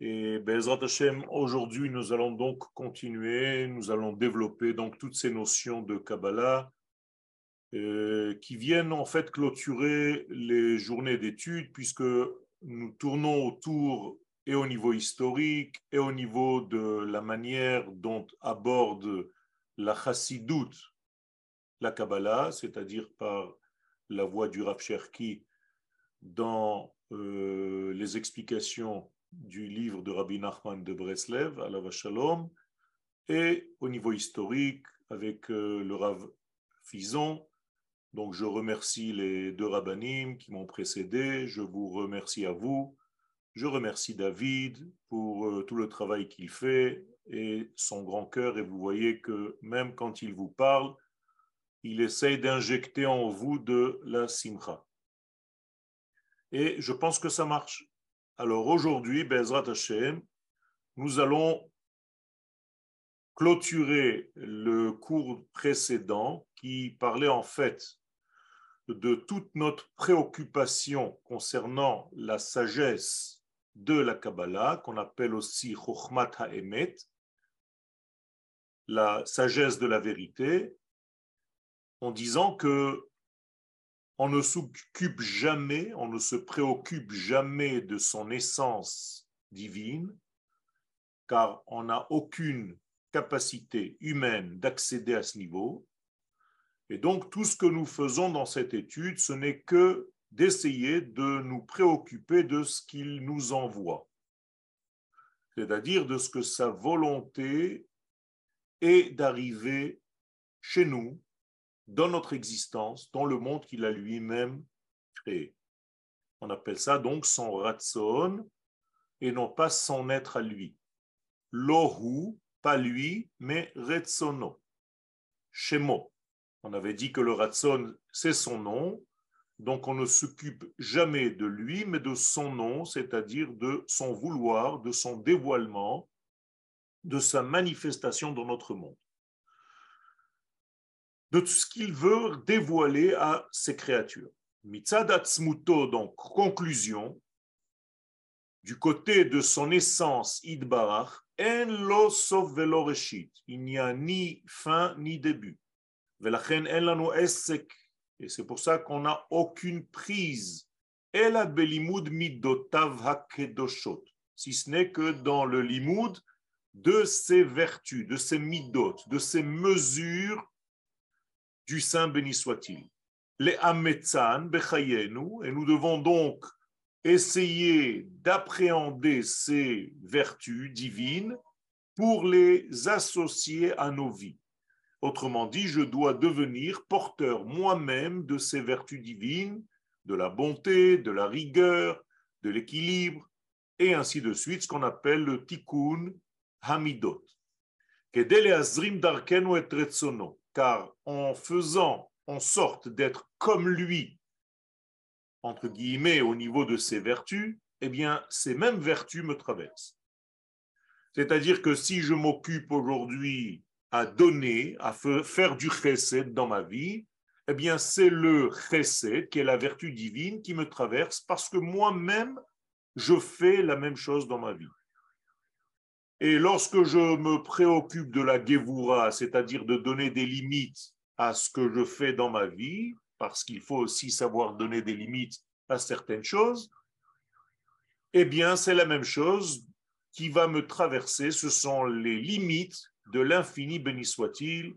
Et Bezrat Hashem, aujourd'hui, nous allons donc continuer, nous allons développer donc toutes ces notions de Kabbalah euh, qui viennent en fait clôturer les journées d'études puisque nous tournons autour et au niveau historique et au niveau de la manière dont aborde la chassidoute la Kabbalah, c'est-à-dire par la voix du Rav Cherki dans euh, les explications du livre de Rabbi Nachman de Breslev, à la Shalom, et au niveau historique avec euh, le Rav Fison. Donc je remercie les deux rabbinim qui m'ont précédé, je vous remercie à vous, je remercie David pour euh, tout le travail qu'il fait et son grand cœur, et vous voyez que même quand il vous parle, il essaye d'injecter en vous de la simcha. Et je pense que ça marche. Alors aujourd'hui, Bezrat Hashem, nous allons clôturer le cours précédent qui parlait en fait de toute notre préoccupation concernant la sagesse de la Kabbalah, qu'on appelle aussi Chochmat HaEmet, la sagesse de la vérité, en disant que on ne s'occupe jamais, on ne se préoccupe jamais de son essence divine, car on n'a aucune capacité humaine d'accéder à ce niveau. Et donc, tout ce que nous faisons dans cette étude, ce n'est que d'essayer de nous préoccuper de ce qu'il nous envoie, c'est-à-dire de ce que sa volonté est d'arriver chez nous dans notre existence, dans le monde qu'il a lui-même créé. On appelle ça donc son ratson et non pas son être à lui. Lohu, pas lui, mais retsono, shemo. On avait dit que le ratson, c'est son nom, donc on ne s'occupe jamais de lui, mais de son nom, c'est-à-dire de son vouloir, de son dévoilement, de sa manifestation dans notre monde de tout ce qu'il veut dévoiler à ses créatures. Mitzadatsmuto, donc conclusion, du côté de son essence idbarach, en lo il n'y a ni fin ni début. Et c'est pour ça qu'on n'a aucune prise. Si ce n'est que dans le limoud de ses vertus, de ses midot, de ses mesures du Saint béni soit-il. Les Ametzan, Bechayenu, et nous devons donc essayer d'appréhender ces vertus divines pour les associer à nos vies. Autrement dit, je dois devenir porteur moi-même de ces vertus divines, de la bonté, de la rigueur, de l'équilibre, et ainsi de suite, ce qu'on appelle le tikkun hamidot. azrim darkenu et car en faisant en sorte d'être comme lui, entre guillemets, au niveau de ses vertus, eh bien, ces mêmes vertus me traversent. C'est-à-dire que si je m'occupe aujourd'hui à donner, à faire du chesed dans ma vie, eh bien, c'est le chesed, qui est la vertu divine, qui me traverse parce que moi-même, je fais la même chose dans ma vie. Et lorsque je me préoccupe de la Gevura, c'est-à-dire de donner des limites à ce que je fais dans ma vie, parce qu'il faut aussi savoir donner des limites à certaines choses, eh bien, c'est la même chose qui va me traverser. Ce sont les limites de l'infini, béni soit-il,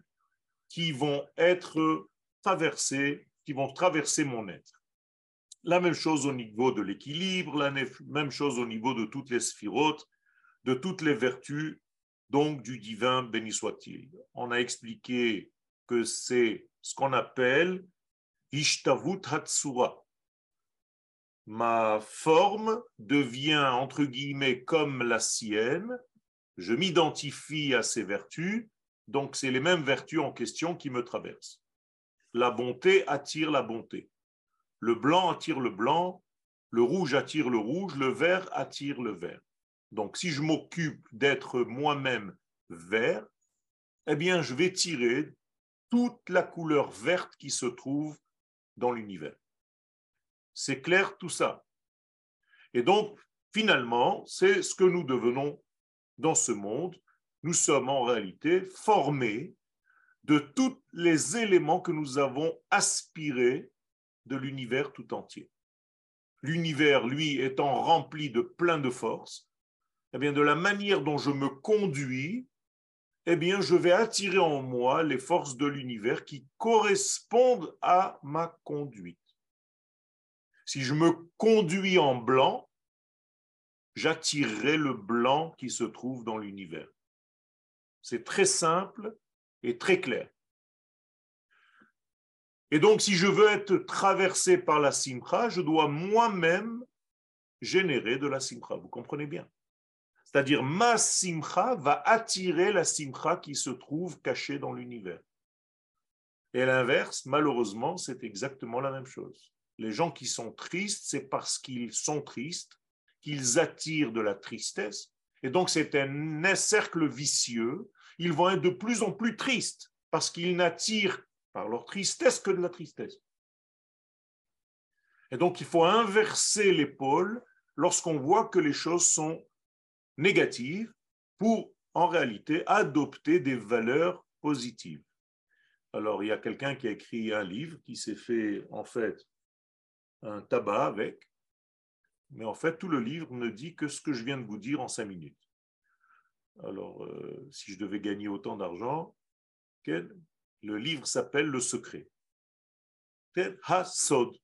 qui vont être traversées, qui vont traverser mon être. La même chose au niveau de l'équilibre, la même chose au niveau de toutes les sphirotes, de toutes les vertus, donc du divin, béni soit-il. On a expliqué que c'est ce qu'on appelle Ishtavut Hatsura. Ma forme devient, entre guillemets, comme la sienne. Je m'identifie à ces vertus, donc c'est les mêmes vertus en question qui me traversent. La bonté attire la bonté. Le blanc attire le blanc, le rouge attire le rouge, le vert attire le vert. Donc, si je m'occupe d'être moi-même vert, eh bien, je vais tirer toute la couleur verte qui se trouve dans l'univers. C'est clair tout ça. Et donc, Finalement, c'est ce que nous devenons dans ce monde. Nous sommes en réalité formés de tous les éléments que nous avons aspirés de l'univers tout entier. L'univers, lui, étant rempli de plein de forces, eh de la manière dont je me conduis, eh bien, je vais attirer en moi les forces de l'univers qui correspondent à ma conduite. Si je me conduis en blanc, j'attirerai le blanc qui se trouve dans l'univers. C'est très simple et très clair. Et donc, si je veux être traversé par la simcha, je dois moi-même générer de la simcha. Vous comprenez bien? C'est-à-dire, ma simcha va attirer la simcha qui se trouve cachée dans l'univers. Et l'inverse, malheureusement, c'est exactement la même chose. Les gens qui sont tristes, c'est parce qu'ils sont tristes qu'ils attirent de la tristesse. Et donc, c'est un cercle vicieux. Ils vont être de plus en plus tristes parce qu'ils n'attirent par leur tristesse que de la tristesse. Et donc, il faut inverser l'épaule lorsqu'on voit que les choses sont négatives pour, en réalité, adopter des valeurs positives. Alors, il y a quelqu'un qui a écrit un livre qui s'est fait, en fait, un tabac avec, mais en fait, tout le livre ne dit que ce que je viens de vous dire en cinq minutes. Alors, euh, si je devais gagner autant d'argent, le livre s'appelle Le secret. Hasod,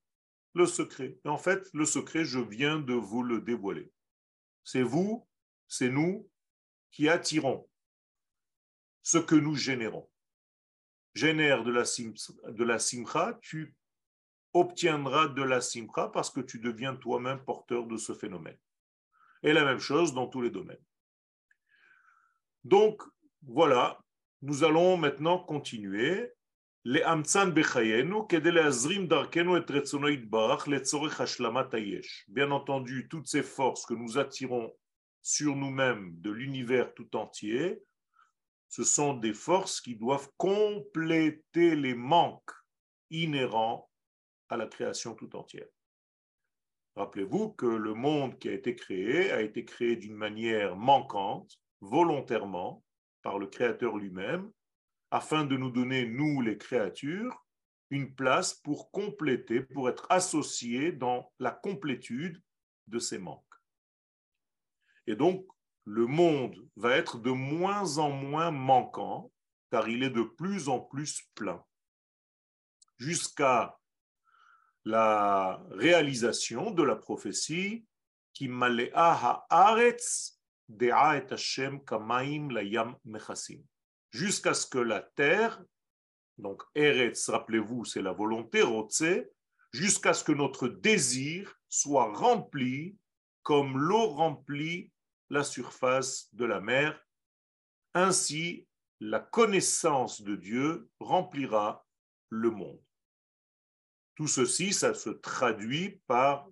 le secret. Et en fait, le secret, je viens de vous le dévoiler. C'est vous, c'est nous qui attirons ce que nous générons. Génère de la, simcha, tu obtiendras de la simcha parce que tu deviens toi-même porteur de ce phénomène. Et la même chose dans tous les domaines. Donc, voilà, nous allons maintenant continuer. Les Bien entendu, toutes ces forces que nous attirons sur nous-mêmes de l'univers tout entier, ce sont des forces qui doivent compléter les manques inhérents à la création tout entière. Rappelez-vous que le monde qui a été créé a été créé d'une manière manquante, volontairement, par le Créateur lui-même, afin de nous donner, nous les créatures, une place pour compléter, pour être associés dans la complétude de ces manques. Et donc, le monde va être de moins en moins manquant, car il est de plus en plus plein, jusqu'à la réalisation de la prophétie qui jusqu'à ce que la terre, donc Eretz, rappelez-vous, c'est la volonté, jusqu'à ce que notre désir soit rempli comme l'eau remplit la surface de la mer. Ainsi, la connaissance de Dieu remplira le monde. Tout ceci, ça se traduit par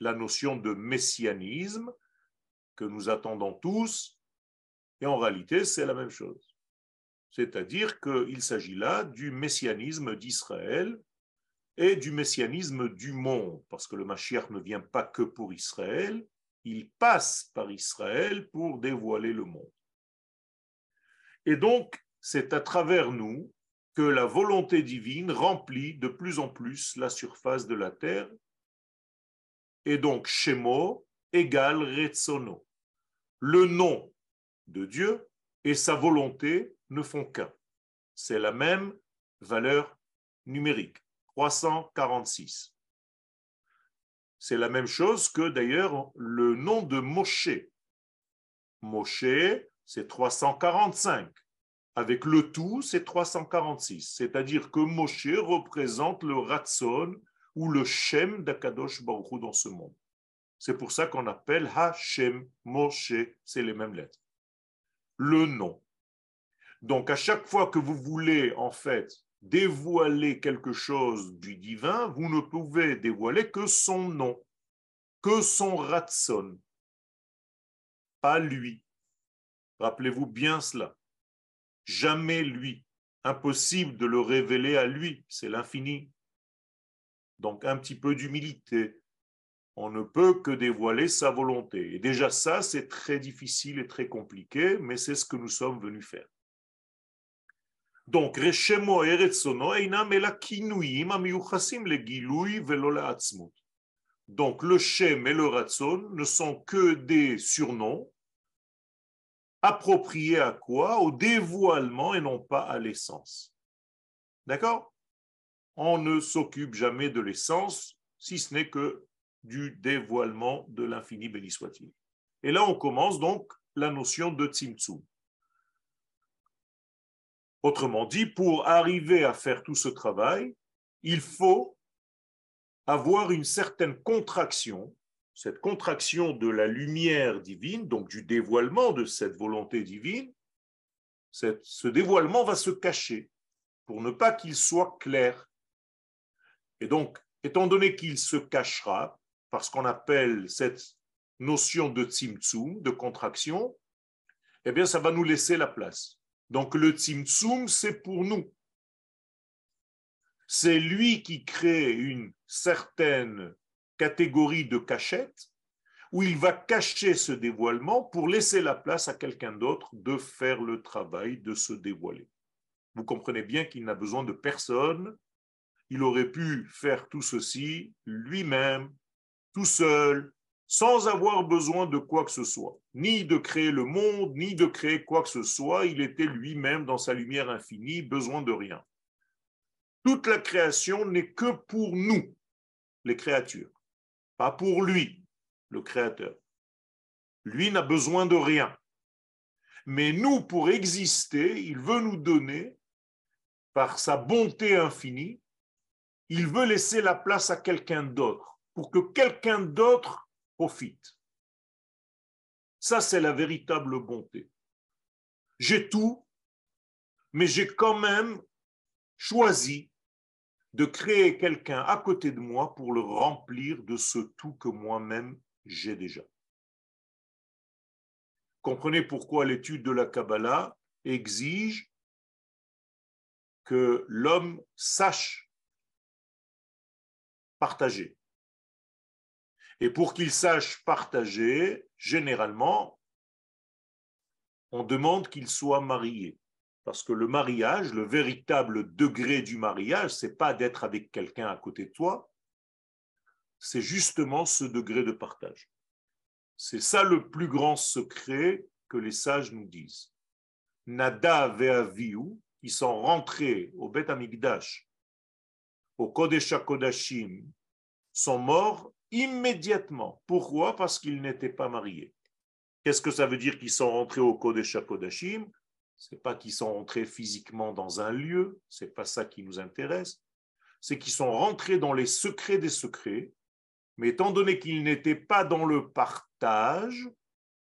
la notion de messianisme que nous attendons tous, et en réalité, c'est la même chose. C'est-à-dire qu'il s'agit là du messianisme d'Israël et du messianisme du monde, parce que le Mashiach ne vient pas que pour Israël, il passe par Israël pour dévoiler le monde. Et donc, c'est à travers nous que la volonté divine remplit de plus en plus la surface de la terre. Et donc, Shemo égale Retsono. Le nom de Dieu et sa volonté ne font qu'un. C'est la même valeur numérique, 346. C'est la même chose que d'ailleurs le nom de Moshe. Moshe, c'est 345. Avec le tout, c'est 346. C'est-à-dire que Moshe représente le Ratson ou le Shem d'Akadosh Baruch dans ce monde. C'est pour ça qu'on appelle Hashem, Moshe, c'est les mêmes lettres. Le nom. Donc à chaque fois que vous voulez en fait dévoiler quelque chose du divin, vous ne pouvez dévoiler que son nom, que son Ratson, pas lui. Rappelez-vous bien cela. Jamais lui. Impossible de le révéler à lui. C'est l'infini. Donc un petit peu d'humilité. On ne peut que dévoiler sa volonté. Et déjà ça, c'est très difficile et très compliqué, mais c'est ce que nous sommes venus faire. Donc, Reshemo Eretsono Einam le Donc, le Shem et le Ratson ne sont que des surnoms appropriés à quoi? Au dévoilement et non pas à l'essence. D'accord? On ne s'occupe jamais de l'essence, si ce n'est que du dévoilement de l'infini, béni soit-il. Et là, on commence donc la notion de Tzimtzum. Autrement dit, pour arriver à faire tout ce travail, il faut avoir une certaine contraction, cette contraction de la lumière divine, donc du dévoilement de cette volonté divine. ce dévoilement va se cacher pour ne pas qu'il soit clair. Et donc, étant donné qu'il se cachera, parce qu'on appelle cette notion de tzimtzum, de contraction, eh bien, ça va nous laisser la place. Donc le Tzimtzum, c'est pour nous. C'est lui qui crée une certaine catégorie de cachette où il va cacher ce dévoilement pour laisser la place à quelqu'un d'autre de faire le travail de se dévoiler. Vous comprenez bien qu'il n'a besoin de personne. Il aurait pu faire tout ceci lui-même, tout seul, sans avoir besoin de quoi que ce soit, ni de créer le monde, ni de créer quoi que ce soit. Il était lui-même dans sa lumière infinie, besoin de rien. Toute la création n'est que pour nous, les créatures, pas pour lui, le créateur. Lui n'a besoin de rien. Mais nous, pour exister, il veut nous donner, par sa bonté infinie, il veut laisser la place à quelqu'un d'autre, pour que quelqu'un d'autre profite. Ça, c'est la véritable bonté. J'ai tout, mais j'ai quand même choisi de créer quelqu'un à côté de moi pour le remplir de ce tout que moi-même j'ai déjà. Comprenez pourquoi l'étude de la Kabbalah exige que l'homme sache partager. Et pour qu'il sache partager, généralement, on demande qu'il soit marié. Parce que le mariage, le véritable degré du mariage, c'est pas d'être avec quelqu'un à côté de toi, c'est justement ce degré de partage. C'est ça le plus grand secret que les sages nous disent. Nada ve'aviu, ils sont rentrés au Beth Amikdash, au Kodesh HaKodashim, sont morts immédiatement. Pourquoi? Parce qu'ils n'étaient pas mariés. Qu'est-ce que ça veut dire qu'ils sont rentrés au Kodesh HaKodashim C'est pas qu'ils sont rentrés physiquement dans un lieu, c'est pas ça qui nous intéresse. C'est qu'ils sont rentrés dans les secrets des secrets, mais étant donné qu'ils n'étaient pas dans le partage,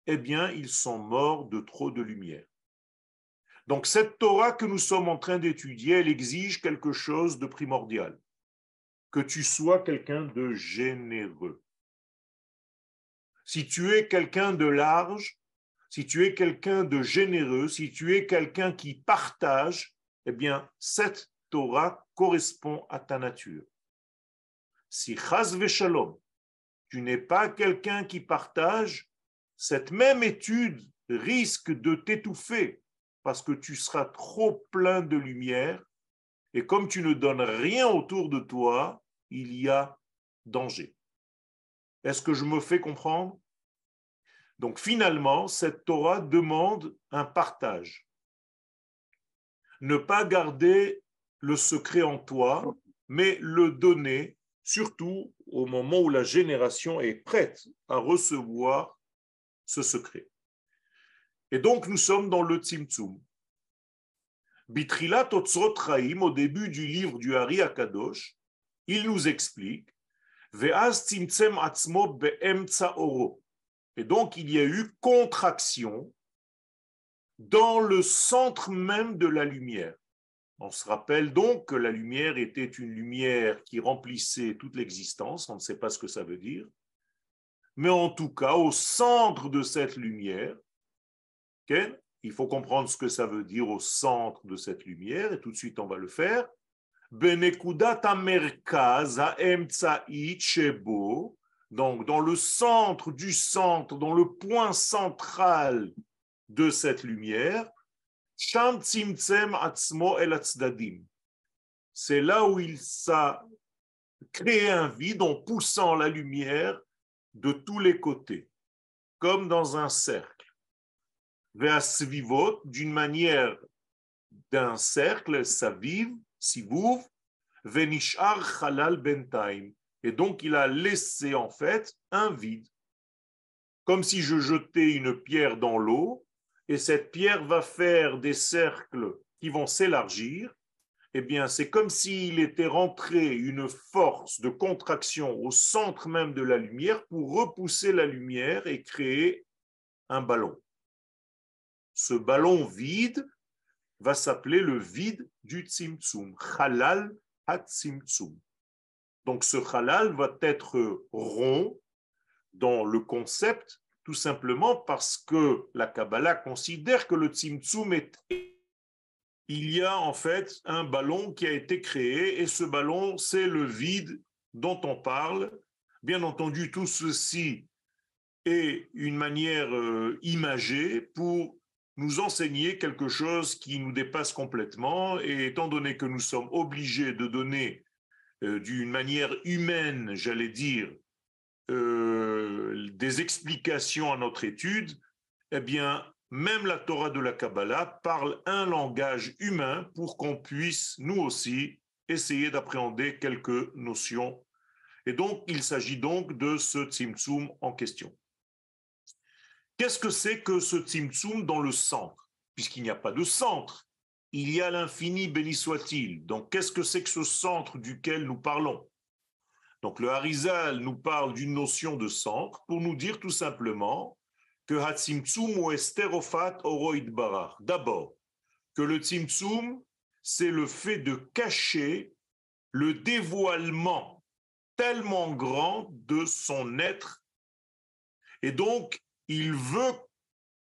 eh bien, ils sont morts de trop de lumière. Donc cette Torah que nous sommes en train d'étudier, elle exige quelque chose de primordial que tu sois quelqu'un de généreux. Si tu es quelqu'un de large, si tu es quelqu'un de généreux, si tu es quelqu'un qui partage, eh bien, cette Torah correspond à ta nature. Si chas shalom, tu n'es pas quelqu'un qui partage, cette même étude risque de t'étouffer parce que tu seras trop plein de lumière et comme tu ne donnes rien autour de toi, il y a danger. Est-ce que je me fais comprendre? Donc finalement, cette Torah demande un partage. Ne pas garder le secret en toi, mais le donner, surtout au moment où la génération est prête à recevoir ce secret. Et donc nous sommes dans le Tzimtzum. Bitrilat Otzrot au début du livre du Hari Akadosh, il nous explique et donc il y a eu contraction dans le centre même de la lumière. On se rappelle donc que la lumière était une lumière qui remplissait toute l'existence, on ne sait pas ce que ça veut dire, mais en tout cas au centre de cette lumière, il faut comprendre ce que ça veut dire au centre de cette lumière, et tout de suite on va le faire. Donc dans le centre du centre, dans le point central de cette lumière, c'est là où il s'est créé un vide en poussant la lumière de tous les côtés, comme dans un cercle. Vers d'une manière d'un cercle, ça vive, si vous, venishar halal bentaim. Et donc il a laissé en fait un vide, comme si je jetais une pierre dans l'eau, et cette pierre va faire des cercles qui vont s'élargir, eh bien, c'est comme s'il était rentré une force de contraction au centre même de la lumière pour repousser la lumière et créer un ballon. Ce ballon vide va s'appeler le vide du Tzimtzum, Halal HaTzimtzum. Donc ce Halal va être rond dans le concept tout simplement parce que la Kabbalah considère que le Tzimtzum est... Il y a en fait un ballon qui a été créé et ce ballon, c'est le vide dont on parle. Bien entendu, tout ceci est une manière euh, imagée pour nous enseigner quelque chose qui nous dépasse complètement. Et étant donné que nous sommes obligés de donner euh, d'une manière humaine, j'allais dire, euh, des explications à notre étude, eh bien, même la Torah de la Kabbalah parle un langage humain pour qu'on puisse, nous aussi, essayer d'appréhender quelques notions. Et donc, il s'agit donc de ce Tzimtzum en question. Qu'est-ce que c'est que ce Tzimtzum dans le centre? Puisqu'il n'y a pas de centre, il y a l'infini, béni soit-il. Donc, qu'est-ce que c'est que ce centre duquel nous parlons? Donc le Harizal nous parle d'une notion de centre pour nous dire tout simplement que Hatzimtzum ou Esterofat Oroid Barar. D'abord, que le Tzimtzum, c'est le fait de cacher le dévoilement tellement grand de son être. Et donc, il veut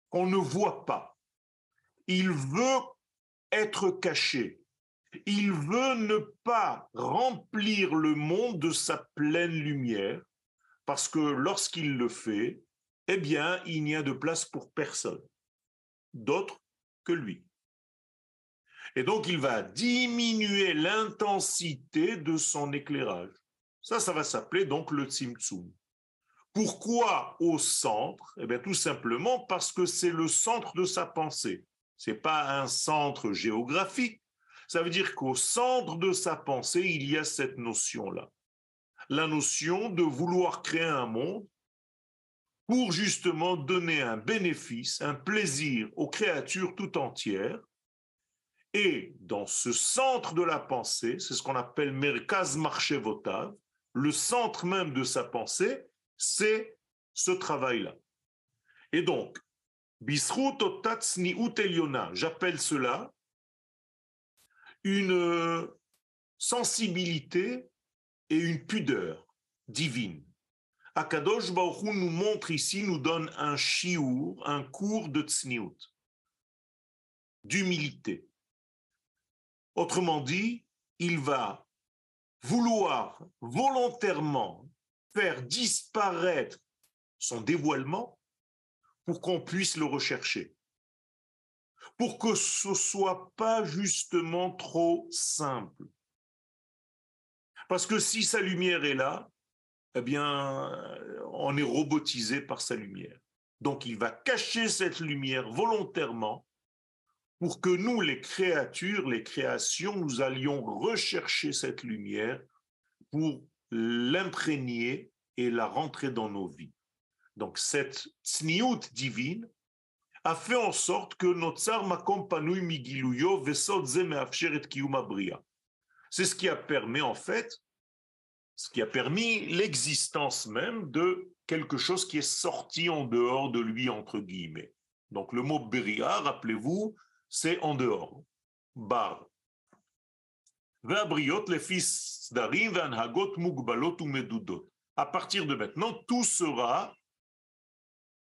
qu'on ne voit pas. Il veut être caché. Il veut ne pas remplir le monde de sa pleine lumière, parce que lorsqu'il le fait, eh bien, il n'y a de place pour personne d'autre que lui. Et donc, il va diminuer l'intensité de son éclairage. Ça, ça va s'appeler donc le Tzimtzum. Pourquoi au centre? Eh bien, tout simplement parce que c'est le centre de sa pensée. Ce n'est pas un centre géographique, ça veut dire qu'au centre de sa pensée, il y a cette notion-là. La notion de vouloir créer un monde pour justement donner un bénéfice, un plaisir aux créatures tout entières. Et dans ce centre de la pensée, c'est ce qu'on appelle Merkaz Marchevotav, le centre même de sa pensée, c'est ce travail-là. Et donc, j'appelle cela une euh, sensibilité et une pudeur divine. Akadosh Baruch nous montre ici, nous donne un chiour, un cours de tsniout, d'humilité. Autrement dit, il va vouloir volontairement faire disparaître son dévoilement pour qu'on puisse le rechercher pour que ce soit pas justement trop simple. Parce que si sa lumière est là, eh bien, on est robotisé par sa lumière. Donc, il va cacher cette lumière volontairement pour que nous, les créatures, les créations, nous allions rechercher cette lumière pour l'imprégner et la rentrer dans nos vies. Donc, cette tsniout divine, a fait en sorte que Notsar Makompanui Migiluyo et C'est ce qui a permis, en fait, ce qui a permis l'existence même de quelque chose qui est sorti en dehors de lui, entre guillemets. Donc le mot Beria, rappelez-vous, c'est en dehors. Bar. À partir de maintenant, tout sera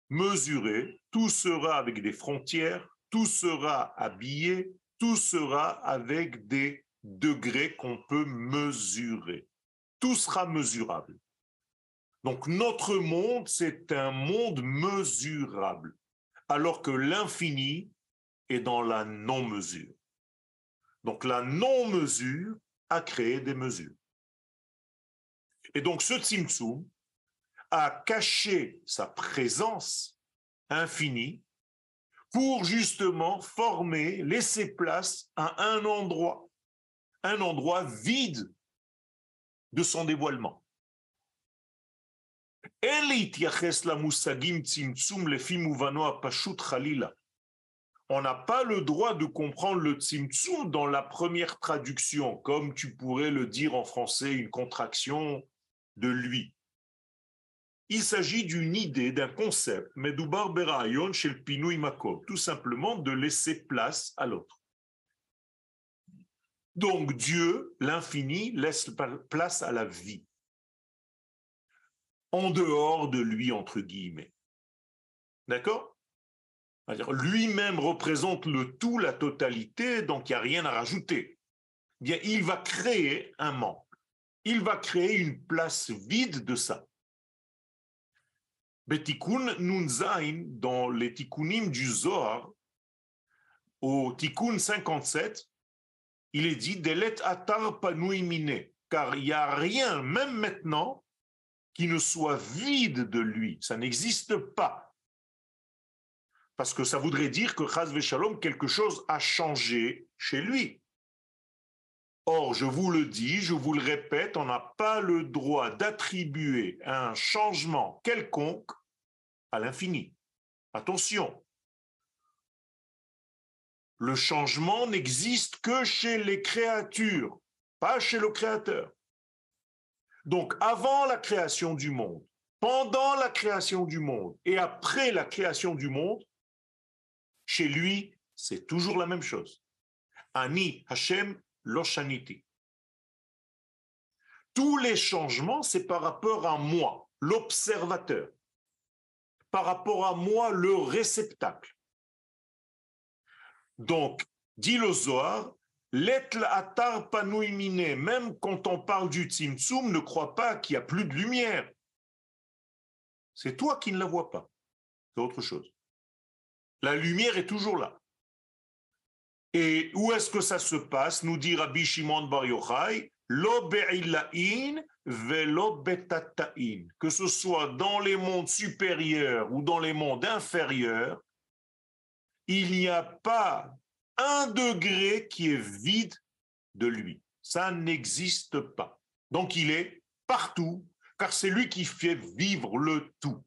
mesuré, tout sera avec des frontières, tout sera habillé, tout sera avec des degrés qu'on peut mesurer. Tout sera mesurable. Donc notre monde, c'est un monde mesurable, alors que l'infini est dans la non-mesure. Donc la non-mesure a créé des mesures. Et donc ce Tzimtzum a caché sa présence infinie pour justement former, laisser place à un endroit, un endroit vide de son dévoilement. On n'a pas le droit de comprendre le tzimtzum dans la première traduction, comme tu pourrais le dire en français, une contraction de lui. Il s'agit d'une idée, d'un concept, Medoubar Berayon chez le Makom, tout simplement de laisser place à l'autre. Donc Dieu, l'infini, laisse place à la vie, en dehors de lui, entre guillemets. D'accord? Lui-même représente le tout, la totalité, donc il n'y a rien à rajouter. Il va créer un manque. Il va créer une place vide de ça. Betikun Nunzain, dans les tikkunim du Zohar, au tikkun 57, il est dit Delet atar mine, car il n'y a rien, même maintenant, qui ne soit vide de lui. Ça n'existe pas. Parce que ça voudrait dire que Chaz Shalom, quelque chose a changé chez lui. Or, je vous le dis, je vous le répète, on n'a pas le droit d'attribuer un changement quelconque à l'infini. Attention, le changement n'existe que chez les créatures, pas chez le Créateur. Donc, avant la création du monde, pendant la création du monde et après la création du monde, chez lui, c'est toujours la même chose. Ani Hashem Loshaniti. Tous les changements, c'est par rapport à moi, l'observateur, par rapport à moi, le réceptacle. Donc, dit le Zohar, atar panouimine, même quand on parle du tzimtzum, ne crois pas qu'il n'y a plus de lumière. C'est toi qui ne la vois pas. C'est autre chose. La lumière est toujours là. Et où est-ce que ça se passe Nous dit Rabbi Shimon Bar Yochai, que ce soit dans les mondes supérieurs ou dans les mondes inférieurs, il n'y a pas un degré qui est vide de lui. Ça n'existe pas. Donc il est partout, car c'est lui qui fait vivre le tout.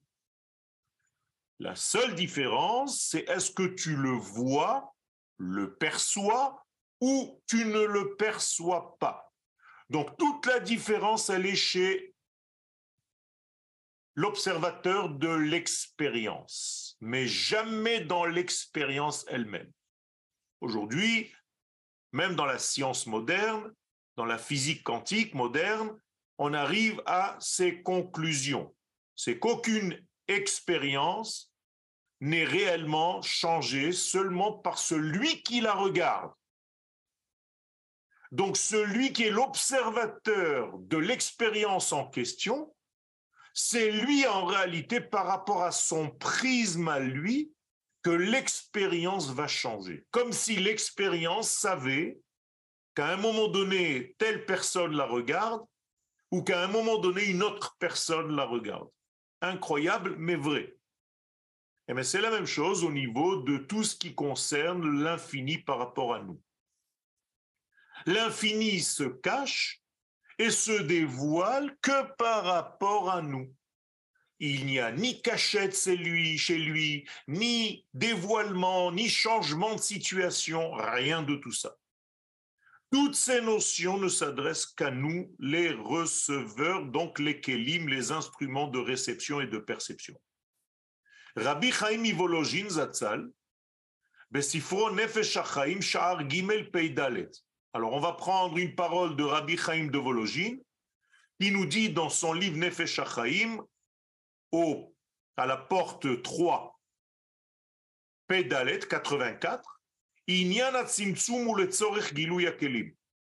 La seule différence, c'est est-ce que tu le vois le perçoit ou tu ne le perçois pas. Donc toute la différence, elle est chez l'observateur de l'expérience, mais jamais dans l'expérience elle-même. Aujourd'hui, même dans la science moderne, dans la physique quantique moderne, on arrive à ces conclusions. C'est qu'aucune expérience n'est réellement changé seulement par celui qui la regarde. Donc celui qui est l'observateur de l'expérience en question, c'est lui en réalité par rapport à son prisme à lui que l'expérience va changer. Comme si l'expérience savait qu'à un moment donné, telle personne la regarde ou qu'à un moment donné, une autre personne la regarde. Incroyable, mais vrai. Eh c'est la même chose au niveau de tout ce qui concerne l'infini par rapport à nous. L'infini se cache et se dévoile que par rapport à nous. Il n'y a ni cachette chez lui, chez lui, ni dévoilement, ni changement de situation, rien de tout ça. Toutes ces notions ne s'adressent qu'à nous, les receveurs, donc les kelim, les instruments de réception et de perception. Rabbi Chaim Ivologin Zatzal, Besifro Nefesh HaChaim Sha'ar Gimel Peidalet. Alors, on va prendre une parole de Rabbi Chaim de Vologin, qui nous dit dans son livre Nefesh HaChaim, au, à la porte 3, Peidalet 84,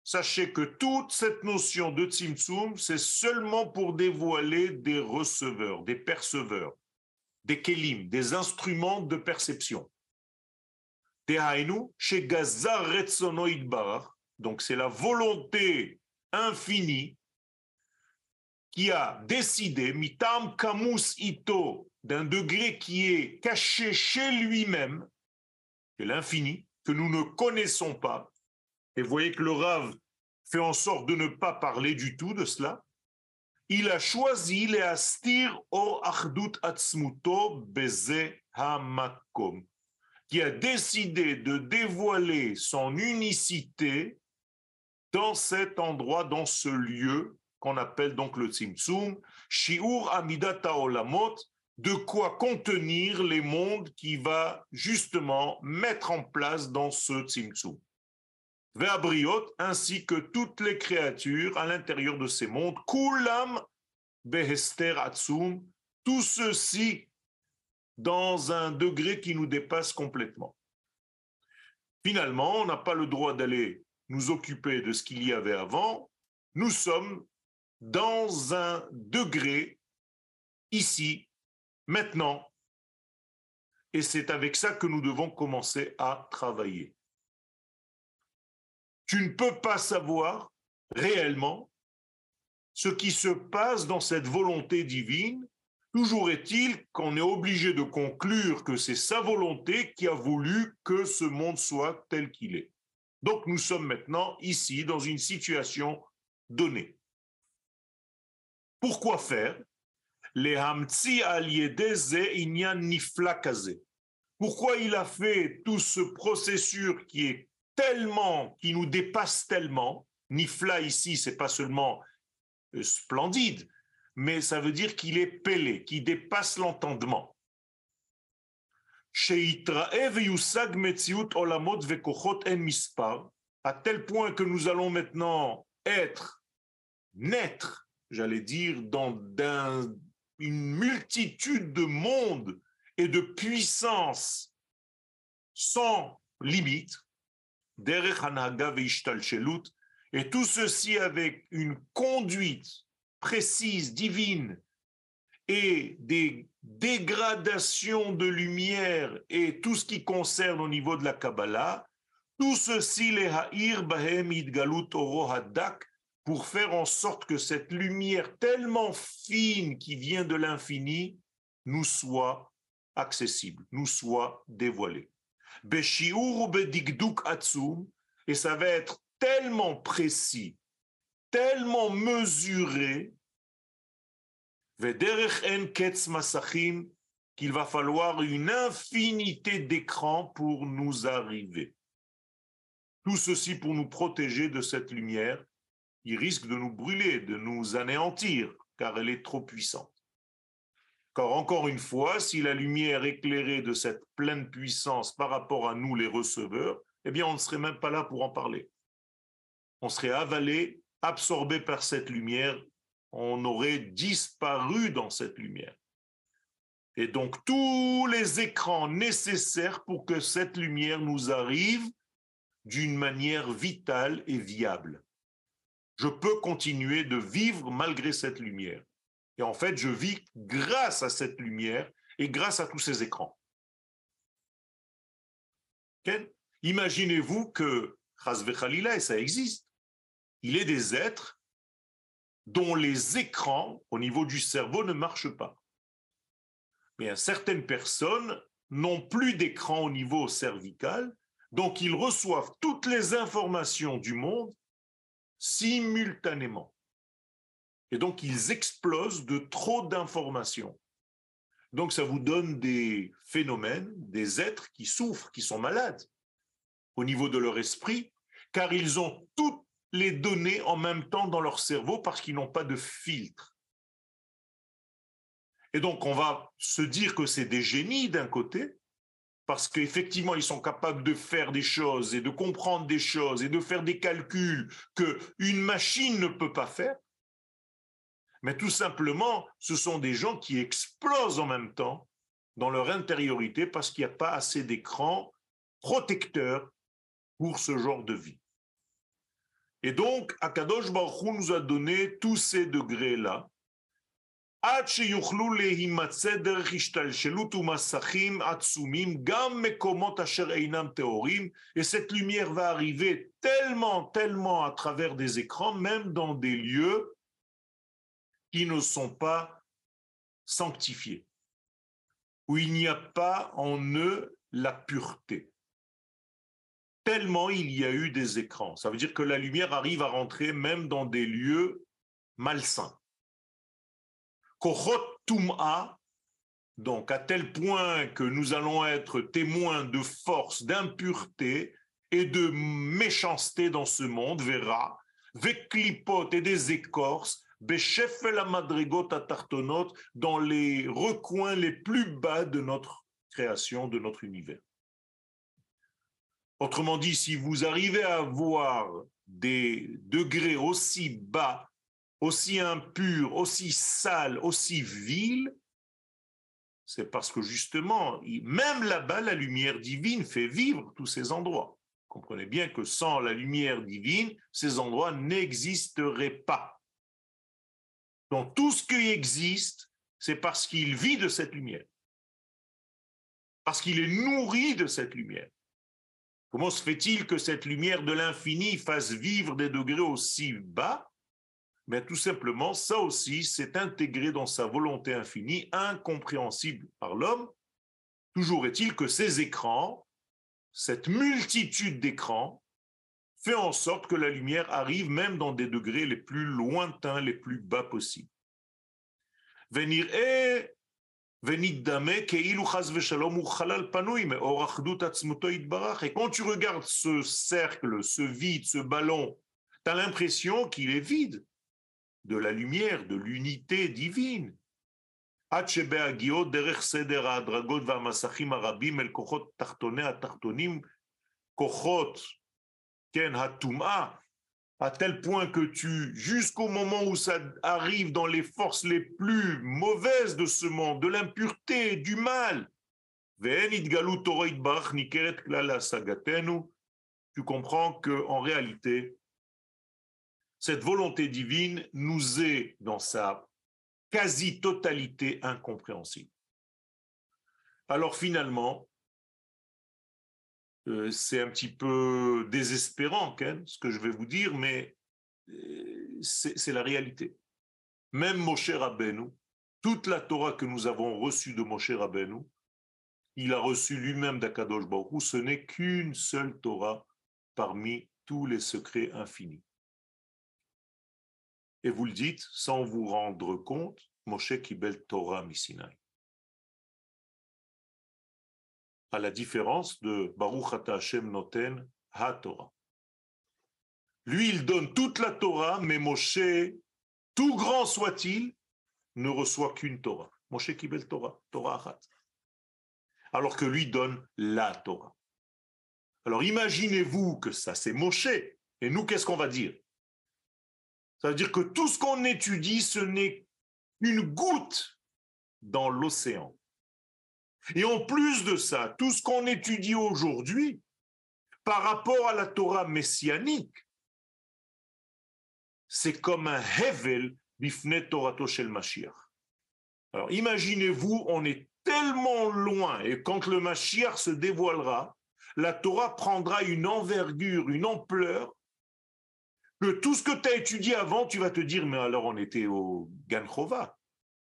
sachez que toute cette notion de Tzimtzum, c'est seulement pour dévoiler des receveurs, des perceveurs, des kelim, des instruments de perception. donc c'est la volonté infinie qui a décidé, mitam kamus ito, d'un degré qui est caché chez lui-même, c'est l'infini, que nous ne connaissons pas. Et vous voyez que le Rav fait en sorte de ne pas parler du tout de cela. Il a choisi les astir o achdut atzmuto beze hamakom, qui a décidé de dévoiler son unicité dans cet endroit, dans ce lieu qu'on appelle donc le Tzimtzum, Shiur Amidata Olamot, de quoi contenir les mondes qui va justement mettre en place dans ce Tzimtzum. Ve'abriot, ainsi que toutes les créatures à l'intérieur de ces mondes, Kulam Behester Atsum, tout ceci dans un degré qui nous dépasse complètement. Finalement, on n'a pas le droit d'aller nous occuper de ce qu'il y avait avant. Nous sommes dans un degré ici, maintenant. Et c'est avec ça que nous devons commencer à travailler. Tu ne peux pas savoir réellement ce qui se passe dans cette volonté divine. Toujours est-il qu'on est obligé de conclure que c'est sa volonté qui a voulu que ce monde soit tel qu'il est. Donc nous sommes maintenant ici dans une situation donnée. Pourquoi faire? Pourquoi il a fait tout ce processus qui est tellement, qui nous dépasse tellement? Nifla ici, c'est pas seulement euh, splendide, mais ça veut dire qu'il est pelé, qui dépasse l'entendement. À tel point que nous allons maintenant être, naître j'allais dire, dans une multitude de mondes et de puissances sans limite, et tout ceci avec une conduite précise, divine, et des dégradations de lumière et tout ce qui concerne au niveau de la Kabbalah, tout ceci, les ha'ir bahem idgalut oro hadak, pour faire en sorte que cette lumière tellement fine qui vient de l'infini nous soit accessible, nous soit dévoilée. Et ça va être tellement précis, tellement mesuré, qu'il va falloir une infinité d'écrans pour nous arriver. Tout ceci pour nous protéger de cette lumière il risque de nous brûler, de nous anéantir, car elle est trop puissante. Car encore une fois, si la lumière éclairée de cette pleine puissance par rapport à nous les receveurs, eh bien on ne serait même pas là pour en parler. On serait avalé, absorbé par cette lumière, on aurait disparu dans cette lumière. Et donc tous les écrans nécessaires pour que cette lumière nous arrive d'une manière vitale et viable je peux continuer de vivre malgré cette lumière. Et en fait, je vis grâce à cette lumière et grâce à tous ces écrans. Imaginez-vous que Khalila, et ça existe, il est des êtres dont les écrans au niveau du cerveau ne marchent pas. Mais certaines personnes n'ont plus d'écran au niveau cervical, donc ils reçoivent toutes les informations du monde simultanément. Et donc, ils explosent de trop d'informations. Donc, ça vous donne des phénomènes, des êtres qui souffrent, qui sont malades au niveau de leur esprit, car ils ont toutes les données en même temps dans leur cerveau parce qu'ils n'ont pas de filtre. Et donc, on va se dire que c'est des génies d'un côté, parce qu'effectivement, ils sont capables de faire des choses et de comprendre des choses et de faire des calculs que une machine ne peut pas faire. Mais tout simplement, ce sont des gens qui explosent en même temps dans leur intériorité parce qu'il n'y a pas assez d'écran protecteur pour ce genre de vie. Et donc, Akadosh Baruch nous a donné tous ces degrés-là. Et cette lumière va arriver tellement, tellement à travers des écrans, même dans des lieux qui ne sont pas sanctifiés, où il n'y a pas en eux la pureté tellement il y a eu des écrans. Ça veut dire que la lumière arrive à rentrer même dans des lieux malsains. Tum'a, donc à tel point que nous allons être témoins de force, d'impureté et de méchanceté dans ce monde, verra, vekklipot et des écorces, la madrigot dans les recoins les plus bas de notre création, de notre univers. Autrement dit, si vous arrivez à avoir des degrés aussi bas, aussi impurs, aussi sales, aussi vils, c'est parce que justement, même là-bas, la lumière divine fait vivre tous ces endroits. Comprenez bien que sans la lumière divine, ces endroits n'existeraient pas. Donc tout ce qui existe, c'est parce qu'il vit de cette lumière, parce qu'il est nourri de cette lumière. Comment se fait-il que cette lumière de l'infini fasse vivre des degrés aussi bas Mais tout simplement, ça aussi, c'est intégré dans sa volonté infinie, incompréhensible par l'homme. Toujours est-il que ces écrans, cette multitude d'écrans, fait en sorte que la lumière arrive même dans des degrés les plus lointains, les plus bas possibles. Venir est et quand tu regardes ce cercle, ce vide, ce ballon, tu as l'impression qu'il est vide de la lumière, de l'unité divine. à tel point que tu, jusqu'au moment où ça arrive dans les forces les plus mauvaises de ce monde, de l'impureté, du mal, tu comprends que en réalité, cette volonté divine nous est dans sa quasi-totalité incompréhensible. Alors finalement, euh, c'est un petit peu désespérant, ce que je vais vous dire, mais euh, c'est la réalité. Même Moshe Rabbeinu, toute la Torah que nous avons reçue de Moshe Rabbeinu, il a reçu lui-même d'Akadosh Baruch ce n'est qu'une seule Torah parmi tous les secrets infinis. Et vous le dites sans vous rendre compte, Moshe Kibel Torah Misinai. à la différence de Baruch Ata Hashem Noten HaTorah. Lui, il donne toute la Torah, mais Moshe, tout grand soit-il, ne reçoit qu'une Torah. Moshe Kibel Torah, Torah Achat. Alors que lui donne la Torah. Alors imaginez-vous que ça c'est Moshe. Et nous, qu'est-ce qu'on va dire? Ça veut dire que tout ce qu'on étudie, ce n'est qu'une goutte dans l'océan. Et en plus de ça, tout ce qu'on étudie aujourd'hui par rapport à la Torah messianique, c'est comme un Hevel bifne Torato shel Mashiach. Alors imaginez-vous, on est tellement loin, et quand le Mashiach se dévoilera, la Torah prendra une envergure, une ampleur, que tout ce que tu as étudié avant, tu vas te dire, mais alors on était au Ganchova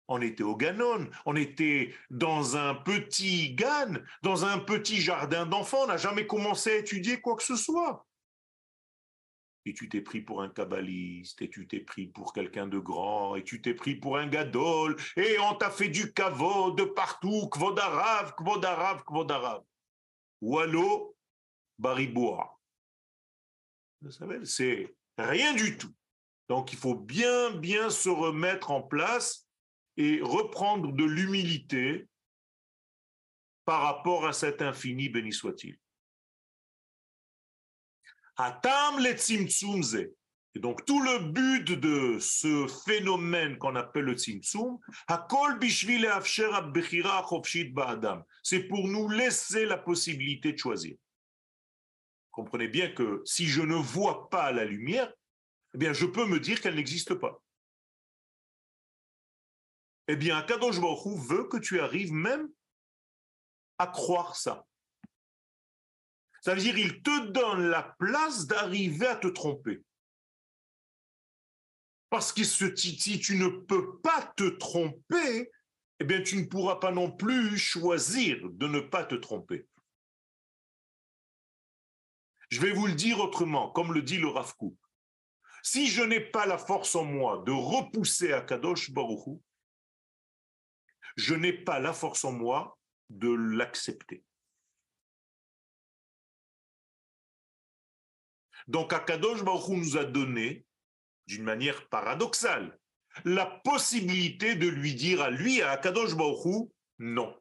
on était au Ganon, on était dans un petit Gan, dans un petit jardin d'enfants, on n'a jamais commencé à étudier quoi que ce soit. Et tu t'es pris pour un kabbaliste, et tu t'es pris pour quelqu'un de grand, et tu t'es pris pour un gadol, et on t'a fait du kavod de partout, kvodarav, kvodarav, kvodarav. Wallo, bariboua. Vous savez, c'est rien du tout. Donc il faut bien, bien se remettre en place et reprendre de l'humilité par rapport à cet infini, béni soit-il. Et donc tout le but de ce phénomène qu'on appelle le tzimtzum, c'est pour nous laisser la possibilité de choisir. Comprenez bien que si je ne vois pas la lumière, eh je peux me dire qu'elle n'existe pas. Eh bien, Kadosh Baruch veut que tu arrives même à croire ça. Ça veut dire il te donne la place d'arriver à te tromper. Parce que si tu ne peux pas te tromper, eh bien tu ne pourras pas non plus choisir de ne pas te tromper. Je vais vous le dire autrement, comme le dit le Rav Si je n'ai pas la force en moi de repousser à Kadosh Baruchou, je n'ai pas la force en moi de l'accepter. Donc Akadosh Baruch nous a donné, d'une manière paradoxale, la possibilité de lui dire à lui, à Akadosh Baruch non.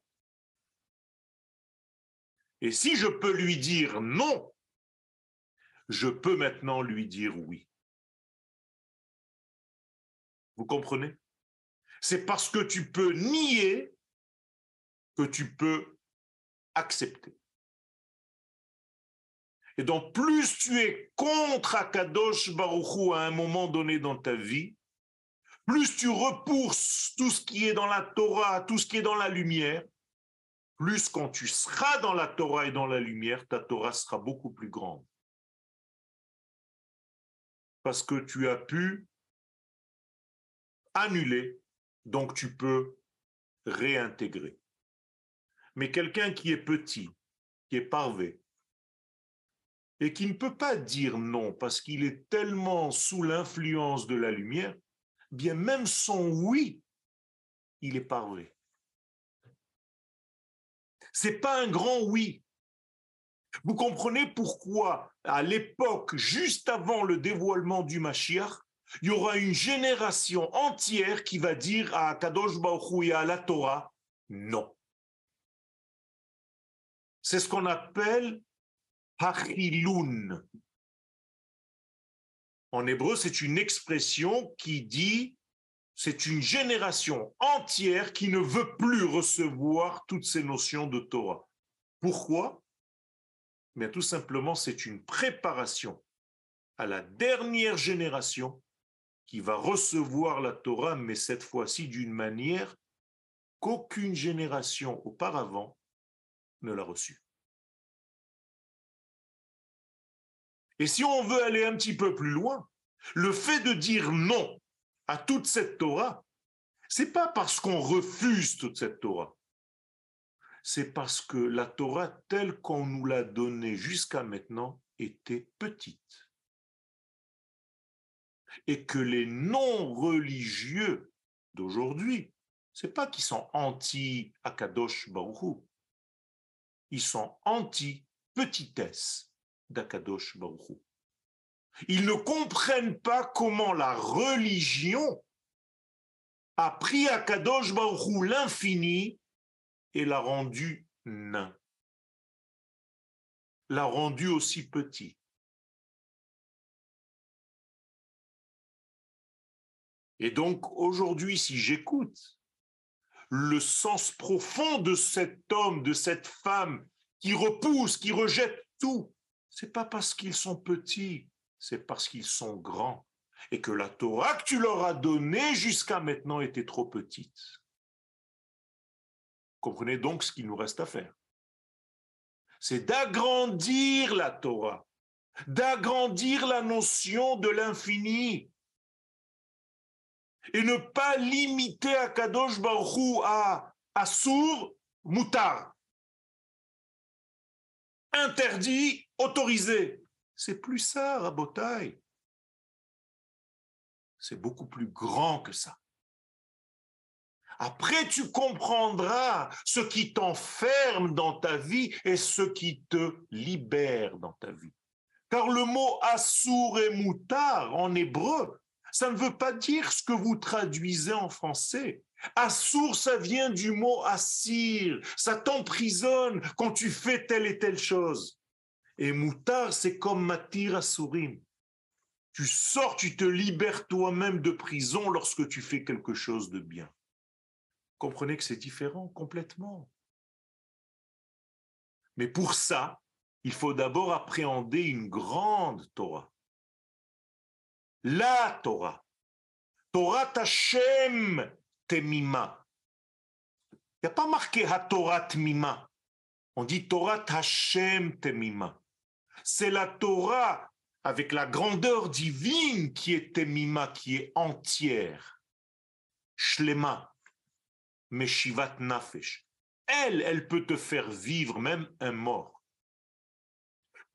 Et si je peux lui dire non, je peux maintenant lui dire oui. Vous comprenez? C'est parce que tu peux nier que tu peux accepter. Et donc, plus tu es contre Akadosh Baruchou à un moment donné dans ta vie, plus tu repousses tout ce qui est dans la Torah, tout ce qui est dans la lumière, plus quand tu seras dans la Torah et dans la lumière, ta Torah sera beaucoup plus grande. Parce que tu as pu annuler, donc tu peux réintégrer. Mais quelqu'un qui est petit, qui est parvé, et qui ne peut pas dire non parce qu'il est tellement sous l'influence de la lumière, bien même son oui, il est parvé. C'est pas un grand oui. Vous comprenez pourquoi, à l'époque, juste avant le dévoilement du Mashiach, il y aura une génération entière qui va dire à Kadosh Baruch et à la Torah non. C'est ce qu'on appelle Hachilun. En hébreu, c'est une expression qui dit c'est une génération entière qui ne veut plus recevoir toutes ces notions de Torah. Pourquoi? Mais tout simplement, c'est une préparation à la dernière génération qui va recevoir la Torah, mais cette fois-ci d'une manière qu'aucune génération auparavant ne l'a reçue. Et si on veut aller un petit peu plus loin, le fait de dire non à toute cette Torah, c'est pas parce qu'on refuse toute cette Torah. C'est parce que la Torah telle qu'on nous l'a donnée jusqu'à maintenant était petite. Et que les non-religieux d'aujourd'hui, c'est pas qu'ils sont anti-Akadosh Baruchou. Ils sont anti-petitesse d'Akadosh Baruchou. Ils ne comprennent pas comment la religion a pris Akadosh Baruchou l'infini et l'a rendu nain, l'a rendu aussi petit. Et donc aujourd'hui, si j'écoute le sens profond de cet homme, de cette femme qui repousse, qui rejette tout, c'est pas parce qu'ils sont petits, c'est parce qu'ils sont grands et que la Torah que tu leur as donnée jusqu'à maintenant était trop petite. Comprenez donc ce qu'il nous reste à faire. C'est d'agrandir la Torah, d'agrandir la notion de l'infini et ne pas limiter à Kadosh Baruch à Assur Moutar. Interdit autorisé. C'est plus ça, Rabotaille. C'est beaucoup plus grand que ça. Après, tu comprendras ce qui t'enferme dans ta vie et ce qui te libère dans ta vie. Car le mot assour et moutar en hébreu, ça ne veut pas dire ce que vous traduisez en français. Assour, ça vient du mot assir. Ça t'emprisonne quand tu fais telle et telle chose. Et moutar, c'est comme matir à sourim. Tu sors, tu te libères toi-même de prison lorsque tu fais quelque chose de bien. Comprenez que c'est différent complètement. Mais pour ça, il faut d'abord appréhender une grande Torah. La Torah. Torah Tashem Temima. Il n'y a pas marqué Torah Tmima. On dit Torah Tashem Temima. C'est la Torah avec la grandeur divine qui est Temima, qui est entière. Shlema. Meshivat Nafesh. Elle, elle peut te faire vivre même un mort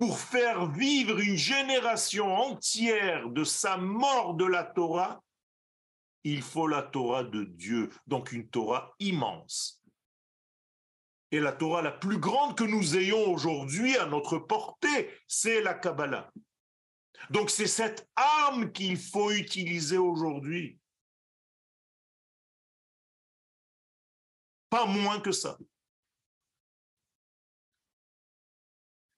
pour faire vivre une génération entière de sa mort de la Torah, il faut la Torah de Dieu, donc une Torah immense. Et la Torah la plus grande que nous ayons aujourd'hui à notre portée, c'est la Kabbalah. Donc c'est cette arme qu'il faut utiliser aujourd'hui. Pas moins que ça.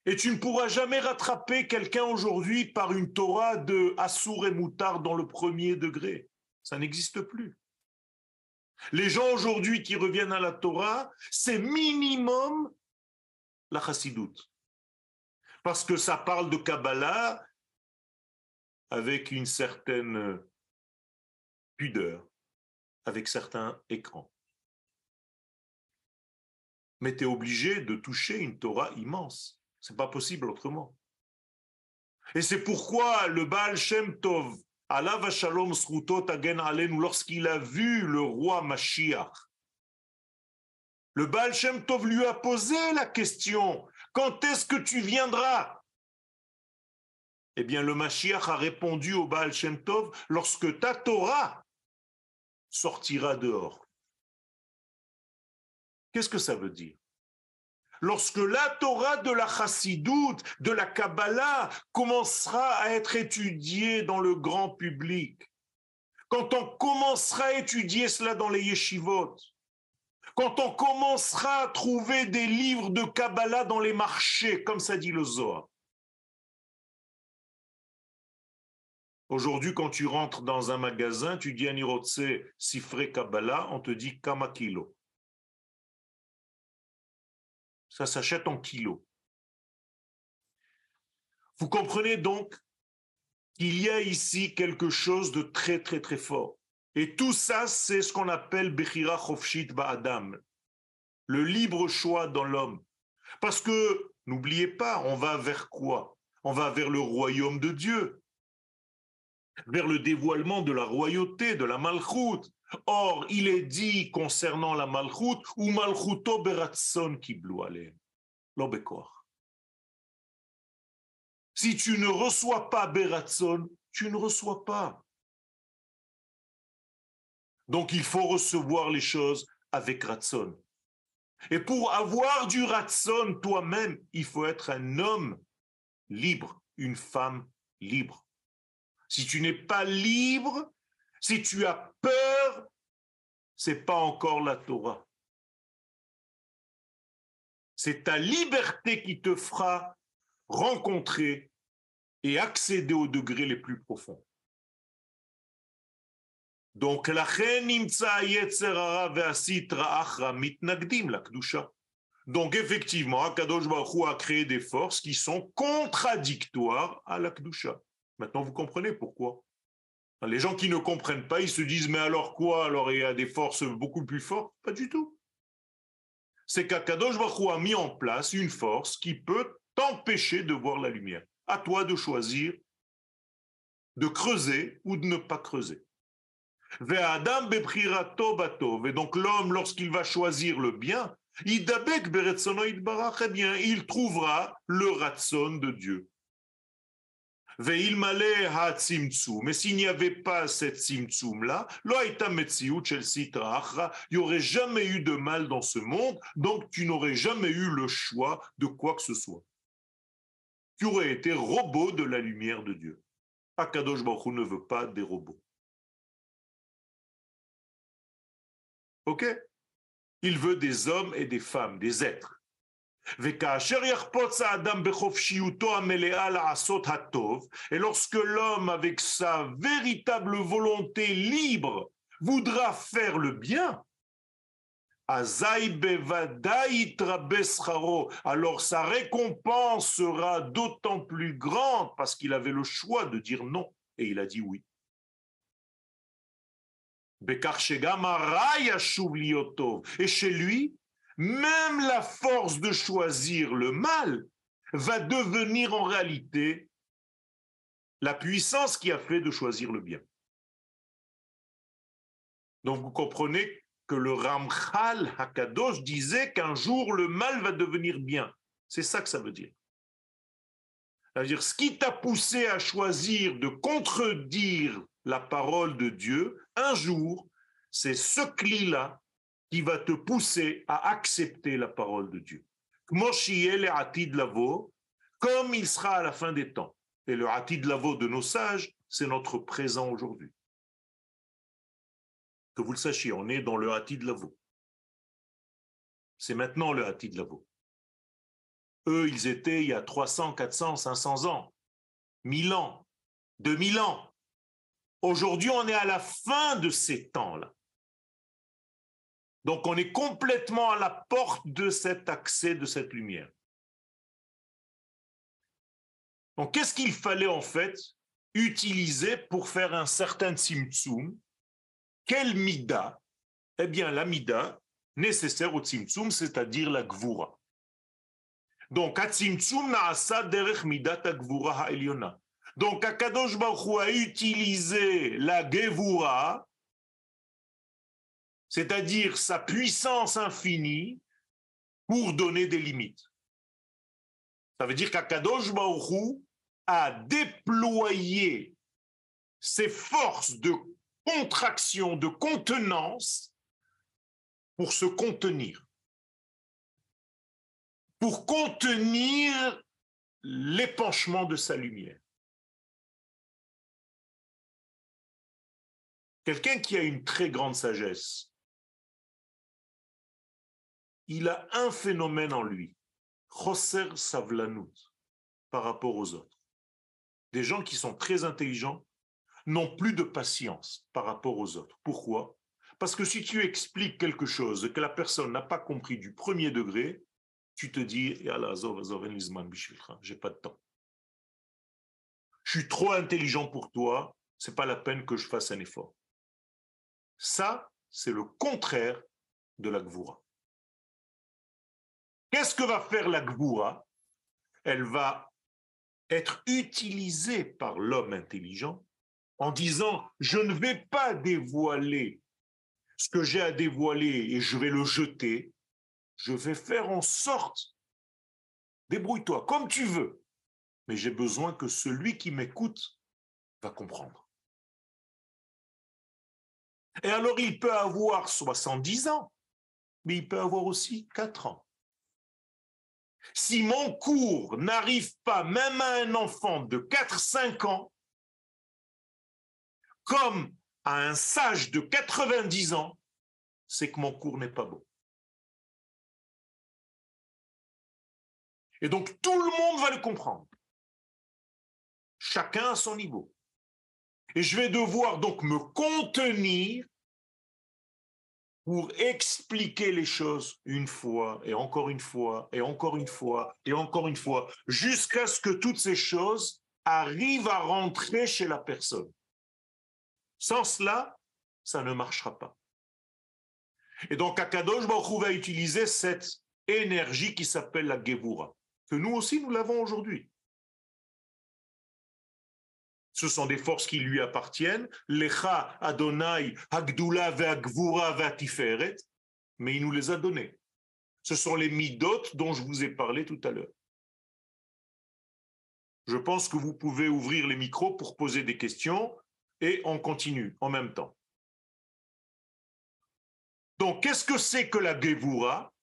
Et tu ne pourras jamais rattraper quelqu'un aujourd'hui par une Torah de Assour et Moutard dans le premier degré. Ça n'existe plus. Les gens aujourd'hui qui reviennent à la Torah, c'est minimum la chassidoute. Parce que ça parle de Kabbalah avec une certaine pudeur, avec certains écrans. Mais tu es obligé de toucher une Torah immense. C'est pas possible autrement. Et c'est pourquoi le Baal Shem Tov, Allah Shalom lorsqu'il a vu le roi Mashiach, le Baal Shem Tov lui a posé la question Quand est-ce que tu viendras? Eh bien, le Mashiach a répondu au Baal Shem Tov Lorsque ta Torah sortira dehors. Qu'est-ce que ça veut dire? Lorsque la Torah de la Chassidoute, de la Kabbalah, commencera à être étudiée dans le grand public, quand on commencera à étudier cela dans les yeshivot, quand on commencera à trouver des livres de Kabbalah dans les marchés, comme ça dit le Zohar. Aujourd'hui, quand tu rentres dans un magasin, tu dis à Nirotse, Sifre Kabbalah, on te dit Kamakilo. Ça s'achète en kilos. Vous comprenez donc qu'il y a ici quelque chose de très, très, très fort. Et tout ça, c'est ce qu'on appelle Bechira Chofshit Ba'adam, le libre choix dans l'homme. Parce que, n'oubliez pas, on va vers quoi? On va vers le royaume de Dieu, vers le dévoilement de la royauté, de la malchoute. Or, il est dit concernant la malchut, ou malchuto beratson kiblu l'obekor. Si tu ne reçois pas beratson, tu ne reçois pas. Donc il faut recevoir les choses avec ratson. Et pour avoir du ratson toi-même, il faut être un homme libre, une femme libre. Si tu n'es pas libre, si tu as peur, c'est pas encore la Torah. C'est ta liberté qui te fera rencontrer et accéder aux degrés les plus profonds. Donc, la donc effectivement, Akadosh Baruch a créé des forces qui sont contradictoires à la Kdusha. Maintenant, vous comprenez pourquoi. Les gens qui ne comprennent pas, ils se disent, mais alors quoi? Alors il y a des forces beaucoup plus fortes? Pas du tout. C'est qu'Akadosh Baruch a mis en place une force qui peut t'empêcher de voir la lumière. À toi de choisir de creuser ou de ne pas creuser. Et donc l'homme, lorsqu'il va choisir le bien, eh bien, il trouvera le ratson de Dieu. Mais s'il n'y avait pas cette simtsum-là, il n'y aurait jamais eu de mal dans ce monde, donc tu n'aurais jamais eu le choix de quoi que ce soit. Tu aurais été robot de la lumière de Dieu. Akadosh Baruch ne veut pas des robots. Ok? Il veut des hommes et des femmes, des êtres. Et lorsque l'homme, avec sa véritable volonté libre, voudra faire le bien, alors sa récompense sera d'autant plus grande parce qu'il avait le choix de dire non et il a dit oui. Et chez lui, même la force de choisir le mal va devenir en réalité la puissance qui a fait de choisir le bien. Donc vous comprenez que le Ramchal Hakadosh disait qu'un jour le mal va devenir bien. C'est ça que ça veut dire. Ça veut dire ce qui t'a poussé à choisir de contredire la parole de Dieu, un jour, c'est ce cli-là qui va te pousser à accepter la parole de Dieu. Comme il sera à la fin des temps. Et le Atid Lavo de nos sages, c'est notre présent aujourd'hui. Que vous le sachiez, on est dans le Hatid Lavo. C'est maintenant le Hatid Lavo. Eux, ils étaient il y a 300, 400, 500 ans, 1000 ans, 2000 ans. Aujourd'hui, on est à la fin de ces temps-là. Donc, on est complètement à la porte de cet accès, de cette lumière. Donc, qu'est-ce qu'il fallait en fait utiliser pour faire un certain tzimtzum quelle mida? Eh bien, la mida nécessaire au tzimtzum, c'est-à-dire la gvura. Donc. Donc, Akadosh Baruch a utilisé la gevura, c'est-à-dire sa puissance infinie, pour donner des limites. Ça veut dire qu'Akadosh Baruch a déployé ses forces de contraction, de contenance pour se contenir, pour contenir l'épanchement de sa lumière. Quelqu'un qui a une très grande sagesse, il a un phénomène en lui, Choser Savlanut, par rapport aux autres. Des gens qui sont très intelligents, n'ont plus de patience par rapport aux autres. Pourquoi? Parce que si tu expliques quelque chose que la personne n'a pas compris du premier degré, tu te dis, j'ai pas de temps. Je suis trop intelligent pour toi, c'est pas la peine que je fasse un effort. Ça, c'est le contraire de la gvoura. Qu'est-ce que va faire la gvoura Elle va être utilisée par l'homme intelligent en disant je ne vais pas dévoiler ce que j'ai à dévoiler et je vais le jeter, je vais faire en sorte, débrouille-toi comme tu veux, mais j'ai besoin que celui qui m'écoute va comprendre. Et alors il peut avoir 70 ans, mais il peut avoir aussi 4 ans. Si mon cours n'arrive pas même à un enfant de 4-5 ans, comme à un sage de 90 ans, c'est que mon cours n'est pas beau. Et donc tout le monde va le comprendre. Chacun à son niveau. Et je vais devoir donc me contenir pour expliquer les choses une fois et encore une fois et encore une fois et encore une fois, jusqu'à ce que toutes ces choses arrivent à rentrer chez la personne. Sans cela, ça ne marchera pas. Et donc, Akadosh Baruch va utiliser cette énergie qui s'appelle la Gevura, que nous aussi, nous l'avons aujourd'hui. Ce sont des forces qui lui appartiennent, Lecha, Adonai, Agdula, Ve'agvura, Ve'atiferet, mais il nous les a données. Ce sont les midot dont je vous ai parlé tout à l'heure. Je pense que vous pouvez ouvrir les micros pour poser des questions et on continue en même temps. Donc, qu'est-ce que c'est que la Gevura?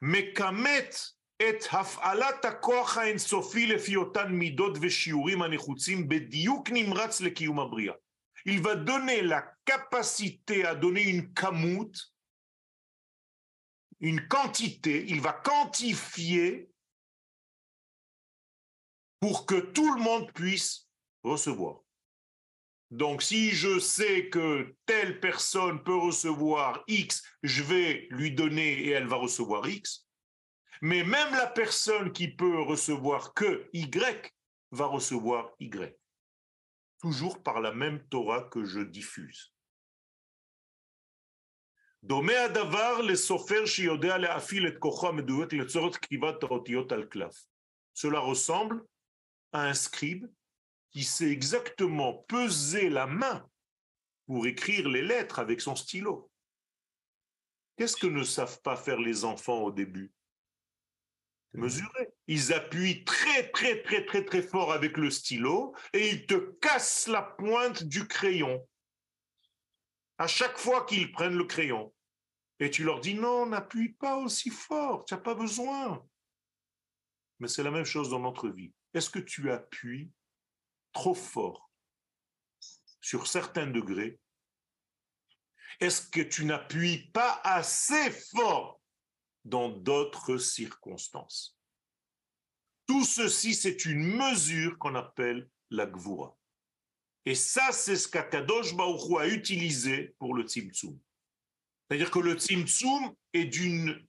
Mekamet et haf'alat הכוח האינסופי לפי אותן מידות ושיעורים הנחוצים בדיוק נמרץ לקיום הבריאה. Il va donner la capacité à donner une kamut, une quantité, il va quantifier pour que tout le monde puisse recevoir. Donc, si je sais que telle personne peut recevoir X, je vais lui donner et elle va recevoir X. Mais même la personne qui peut recevoir que Y va recevoir Y. Toujours par la même Torah que je diffuse. Cela ressemble à un scribe qui sait exactement peser la main pour écrire les lettres avec son stylo. Qu'est-ce que ne savent pas faire les enfants au début? Mesurer. Ils appuient très, très, très, très, très fort avec le stylo et ils te cassent la pointe du crayon. À chaque fois qu'ils prennent le crayon. Et tu leur dis non, n'appuie pas aussi fort, tu n'as pas besoin. Mais c'est la même chose dans notre vie. Est-ce que tu appuies trop fort sur certains degrés? Est-ce que tu n'appuies pas assez fort? Dans d'autres circonstances Tout ceci, c'est une mesure qu'on appelle la gvura. Et ça, c'est ce qu'Akadosh Baruch a utilisé pour le Tzimtzum. C'est-à-dire que le Tzimtzum est d'une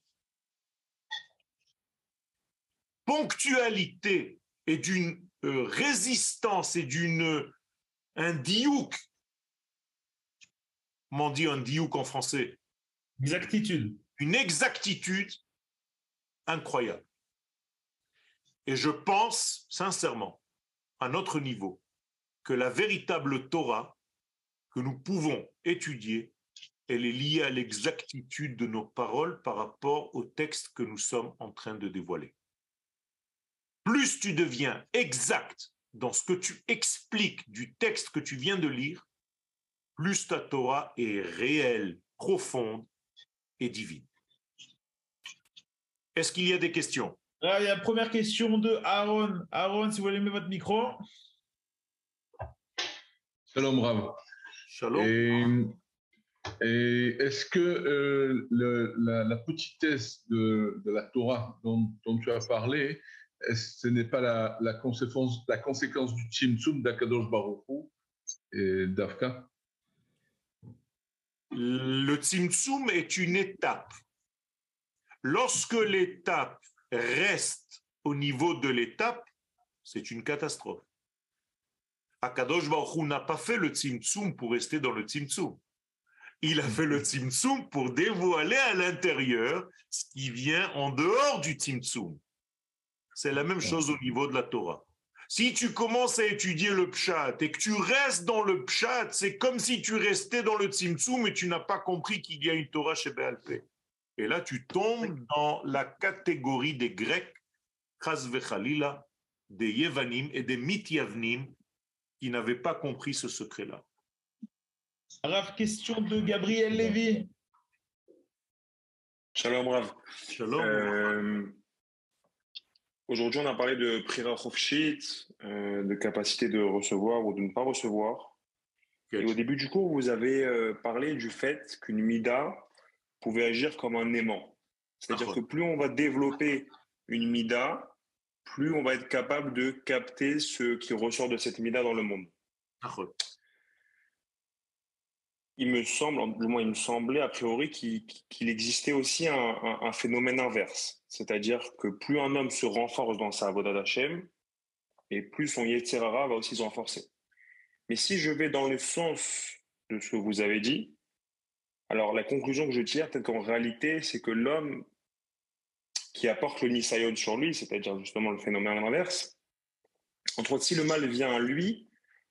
ponctualité et d'une euh, résistance et d'une un diouk. Comment on dit un diouk en français? Exactitude. Une exactitude incroyable. Et je pense sincèrement, à notre niveau, que la véritable Torah que nous pouvons étudier, elle est liée à l'exactitude de nos paroles par rapport au texte que nous sommes en train de dévoiler plus tu deviens exact dans ce que tu expliques du texte que tu viens de lire, plus ta Torah est réelle, profonde et divine. Est-ce qu'il y a des questions? Il y a la première question de Aaron. Aaron, si vous voulez mettre votre micro. Shalom Rav. Shalom. Et, est-ce que euh, la, petitesse de, la Torah dont, dont tu as parlé, ce n'est pas la, la, conséquence, la conséquence du Tzimtzum d'Akadosh Baruchou et d'Afka? Le Tzimtzum est une étape. Lorsque l'étape reste au niveau de l'étape, c'est une catastrophe. Akadosh Baruch n'a pas fait le Tzimtzum pour rester dans le Tzimtzum. Il a fait le Tzimtzum pour dévoiler à l'intérieur ce qui vient en dehors du Tzimtzum. C'est la même chose au niveau de la Torah. Si tu commences à étudier le pshat et que tu restes dans le pshat, c'est comme si tu restais dans le tzimtzum et tu n'as pas compris qu'il y a une Torah chez Béalpé. Et là, tu tombes dans la catégorie des Grecs, Chaz des Yevanim et des Mityavnim qui n'avaient pas compris ce secret-là. Rav, question de Gabriel Lévy. Shalom Rav. Shalom. Euh, Aujourd'hui, on a parlé de Prira euh, de capacité de recevoir ou de ne pas recevoir. Et au début du cours, vous avez euh, parlé du fait qu'une mida pouvait agir comme un aimant. C'est-à-dire que plus on va développer une mida, plus on va être capable de capter ce qui ressort de cette mida dans le monde il me semble, du moins il me semblait a priori qu'il existait aussi un, phénomène inverse. C'est-à-dire que plus un homme se renforce dans sa Avodah d'Hachem, et plus son Yetzirara va aussi se renforcer. Mais si je vais dans le sens de ce que vous avez dit, alors la conclusion que je tire, peut-être qu'en réalité, c'est que l'homme qui apporte le Nisayon sur lui, c'est-à-dire justement le phénomène inverse, entre autres, si le mal vient à lui,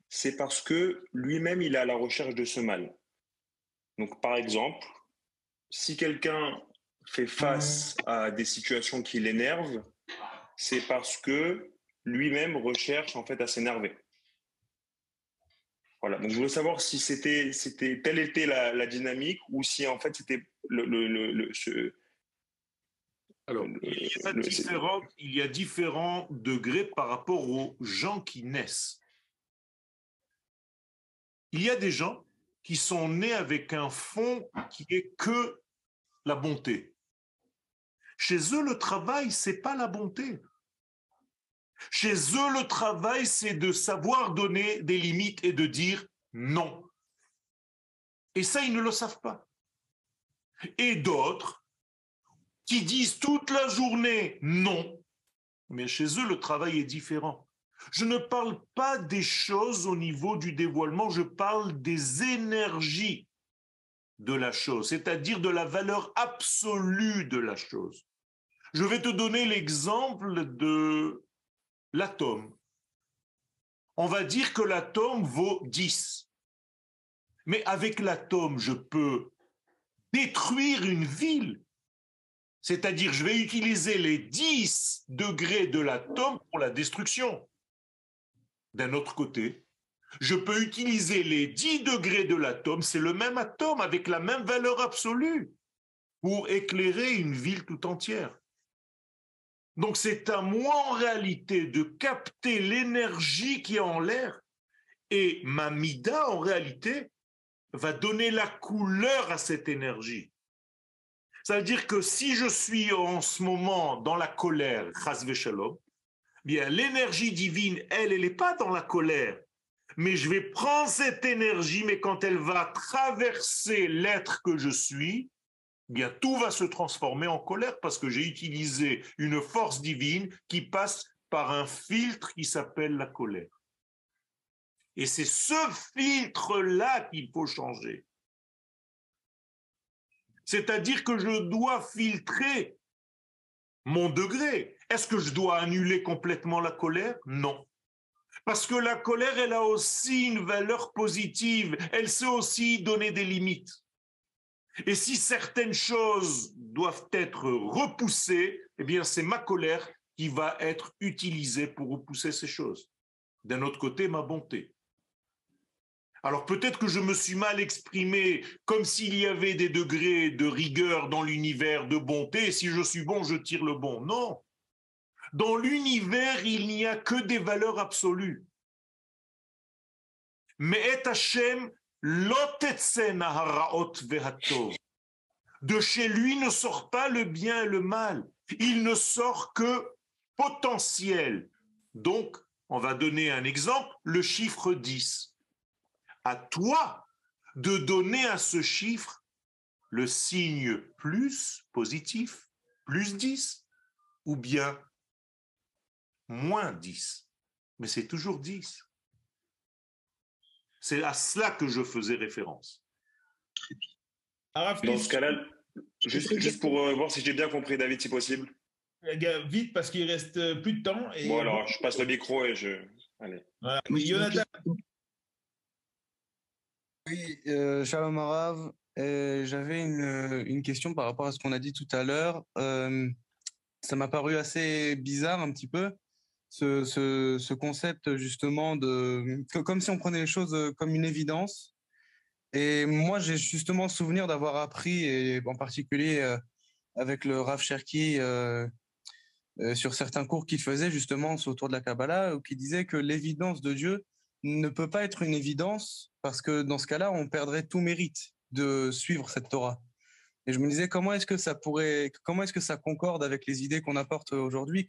c'est parce que lui-même, il est à la recherche de ce mal. Donc, par exemple, si quelqu'un fait face à des situations qui l'énervent, c'est parce que lui-même recherche en fait à s'énerver. Voilà. Donc, je voulais savoir si c'était, c'était, telle était la, dynamique ou si en fait c'était le, le, ce, alors, il y, a il y a différents degrés par rapport aux gens qui naissent. Il y a des gens qui sont nés avec un fond qui est que la bonté. Chez eux, le travail, c'est pas la bonté. Chez eux, le travail, c'est de savoir donner des limites et de dire Non. Et ça, ils ne le savent pas. Et d'autres qui disent toute la journée non. Mais chez eux, le travail est différent. Je ne parle pas des choses au niveau du dévoilement, je parle des énergies de la chose, c'est-à-dire de la valeur absolue de la chose. Je vais te donner l'exemple de l'atome. On va dire que l'atome vaut 10. Mais avec l'atome, je peux détruire une ville. C'est-à-dire, je vais utiliser les 10 degrés de l'atome pour la destruction. D'un autre côté, je peux utiliser les 10 degrés de l'atome, c'est le même atome avec la même valeur absolue, pour éclairer une ville tout entière. Donc c'est à moi en réalité de capter l'énergie qui est en l'air et ma mida en réalité va donner la couleur à cette énergie. Ça veut dire que si je suis en ce moment dans la colère, shalom, bien l'énergie divine, elle, elle n'est pas dans la colère. Mais je vais prendre cette énergie, mais quand elle va traverser l'être que je suis, bien tout va se transformer en colère parce que j'ai utilisé une force divine qui passe par un filtre qui s'appelle la colère. Et c'est ce filtre-là qu'il faut changer. C'est-à-dire que je dois filtrer mon degré. Est-ce que je dois annuler complètement la colère? Non. Parce que la colère, elle a aussi une valeur positive. Elle sait aussi donner des limites. Et si certaines choses doivent être repoussées, eh bien, c'est ma colère qui va être utilisée pour repousser ces choses. D'un autre côté, ma bonté. Alors peut-être que je me suis mal exprimé, comme s'il y avait des degrés de rigueur dans l'univers de bonté, si je suis bon, je tire le bon. Non. Dans l'univers, il n'y a que des valeurs absolues. Mais et Hashem de chez lui ne sort pas le bien et le mal. Il ne sort que potentiel. Donc, on va donner un exemple, le chiffre 10. À toi de donner à ce chiffre le signe plus positif, plus 10, ou bien moins 10. Mais c'est toujours 10. C'est à cela que je faisais référence. Dans ce cas-là, juste, pour euh, voir si j'ai bien compris, David, si possible. Vite, parce qu'il reste euh, plus de temps. Et... Bon, alors, je passe le micro et je. Allez. Oui, Jonathan. Oui, euh, Shalom Arav. J'avais une, une, question par rapport à ce qu'on a dit tout à l'heure. ça m'a paru assez bizarre un petit peu ce, concept justement de comme si on prenait les choses euh, comme une évidence. Et moi, j'ai justement souvenir d'avoir appris, et en particulier euh, avec le Rav Cherki, euh, sur certains cours qu'il faisait justement autour de la Kabbalah, où qui disait que l'évidence de Dieu ne peut pas être une évidence parce que dans ce cas-là, on perdrait tout mérite de suivre cette Torah. Et je me disais comment est-ce que ça pourrait, comment est-ce que ça concorde avec les idées qu'on apporte aujourd'hui,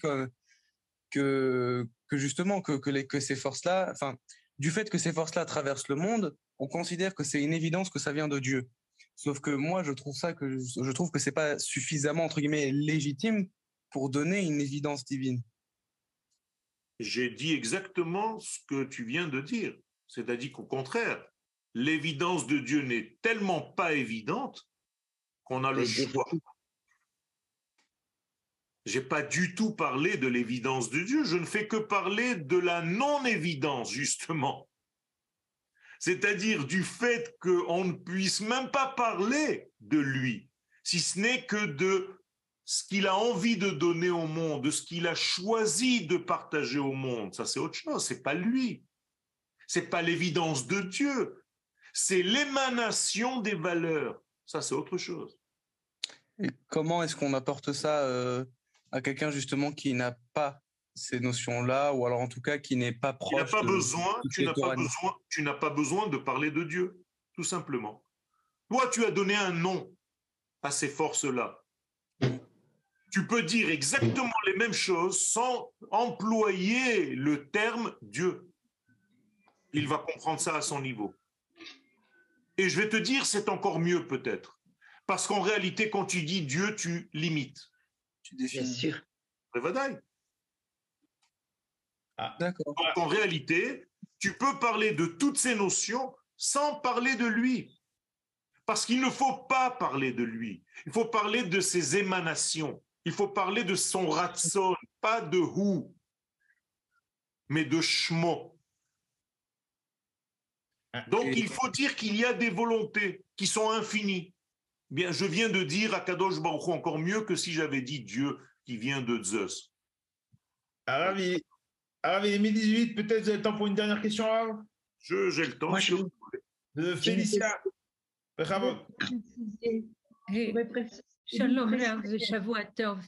que, que justement que, que, les, que ces forces-là, enfin, du fait que ces forces-là traversent le monde, on considère que c'est une évidence que ça vient de Dieu. Sauf que moi, je trouve ça que je trouve que c'est pas suffisamment entre guillemets légitime pour donner une évidence divine. J'ai dit exactement ce que tu viens de dire, c'est-à-dire qu'au contraire, l'évidence de Dieu n'est tellement pas évidente qu'on a le choix j'ai pas du tout parlé de l'évidence de Dieu, je ne fais que parler de la non-évidence, justement. C'est-à-dire du fait qu'on ne puisse même pas parler de lui, si ce n'est que de ce qu'il a envie de donner au monde, de ce qu'il a choisi de partager au monde. Ça, c'est autre chose, c'est pas lui. C'est pas l'évidence de Dieu. C'est l'émanation des valeurs. Ça, c'est autre chose. Et comment est-ce qu'on apporte ça euh, à quelqu'un justement qui n'a pas ces notions-là, ou alors en tout cas qui n'est pas proche. pas besoin, tu n'as pas besoin, tu n'as pas besoin de parler de Dieu, tout simplement. Toi, tu as donné un nom à ces forces-là. Tu peux dire exactement les mêmes choses sans employer le terme Dieu. Il va comprendre ça à son niveau. Et je vais te dire, c'est encore mieux peut-être. Parce qu'en réalité, quand tu dis Dieu, tu limites. Tu Bien sûr. Revadaï. D'accord. Donc, en réalité, tu peux parler de toutes ces notions sans parler de lui. Parce qu'il ne faut pas parler de lui. Il faut parler de ses émanations. Il faut parler de son ratson, pas de hu, mais de shmo. Donc, Et- il faut dire qu'il y a des volontés qui sont infinies. Bien, je viens de dire à Kadosh Baruch Hu encore mieux que si j'avais dit Dieu qui vient de Zeus. Il est 1018. Peut-être vous avez le temps pour une dernière question, Je- J'ai le temps. Moi, je- De Félicia. Je voudrais préciser- Shalom, Tov.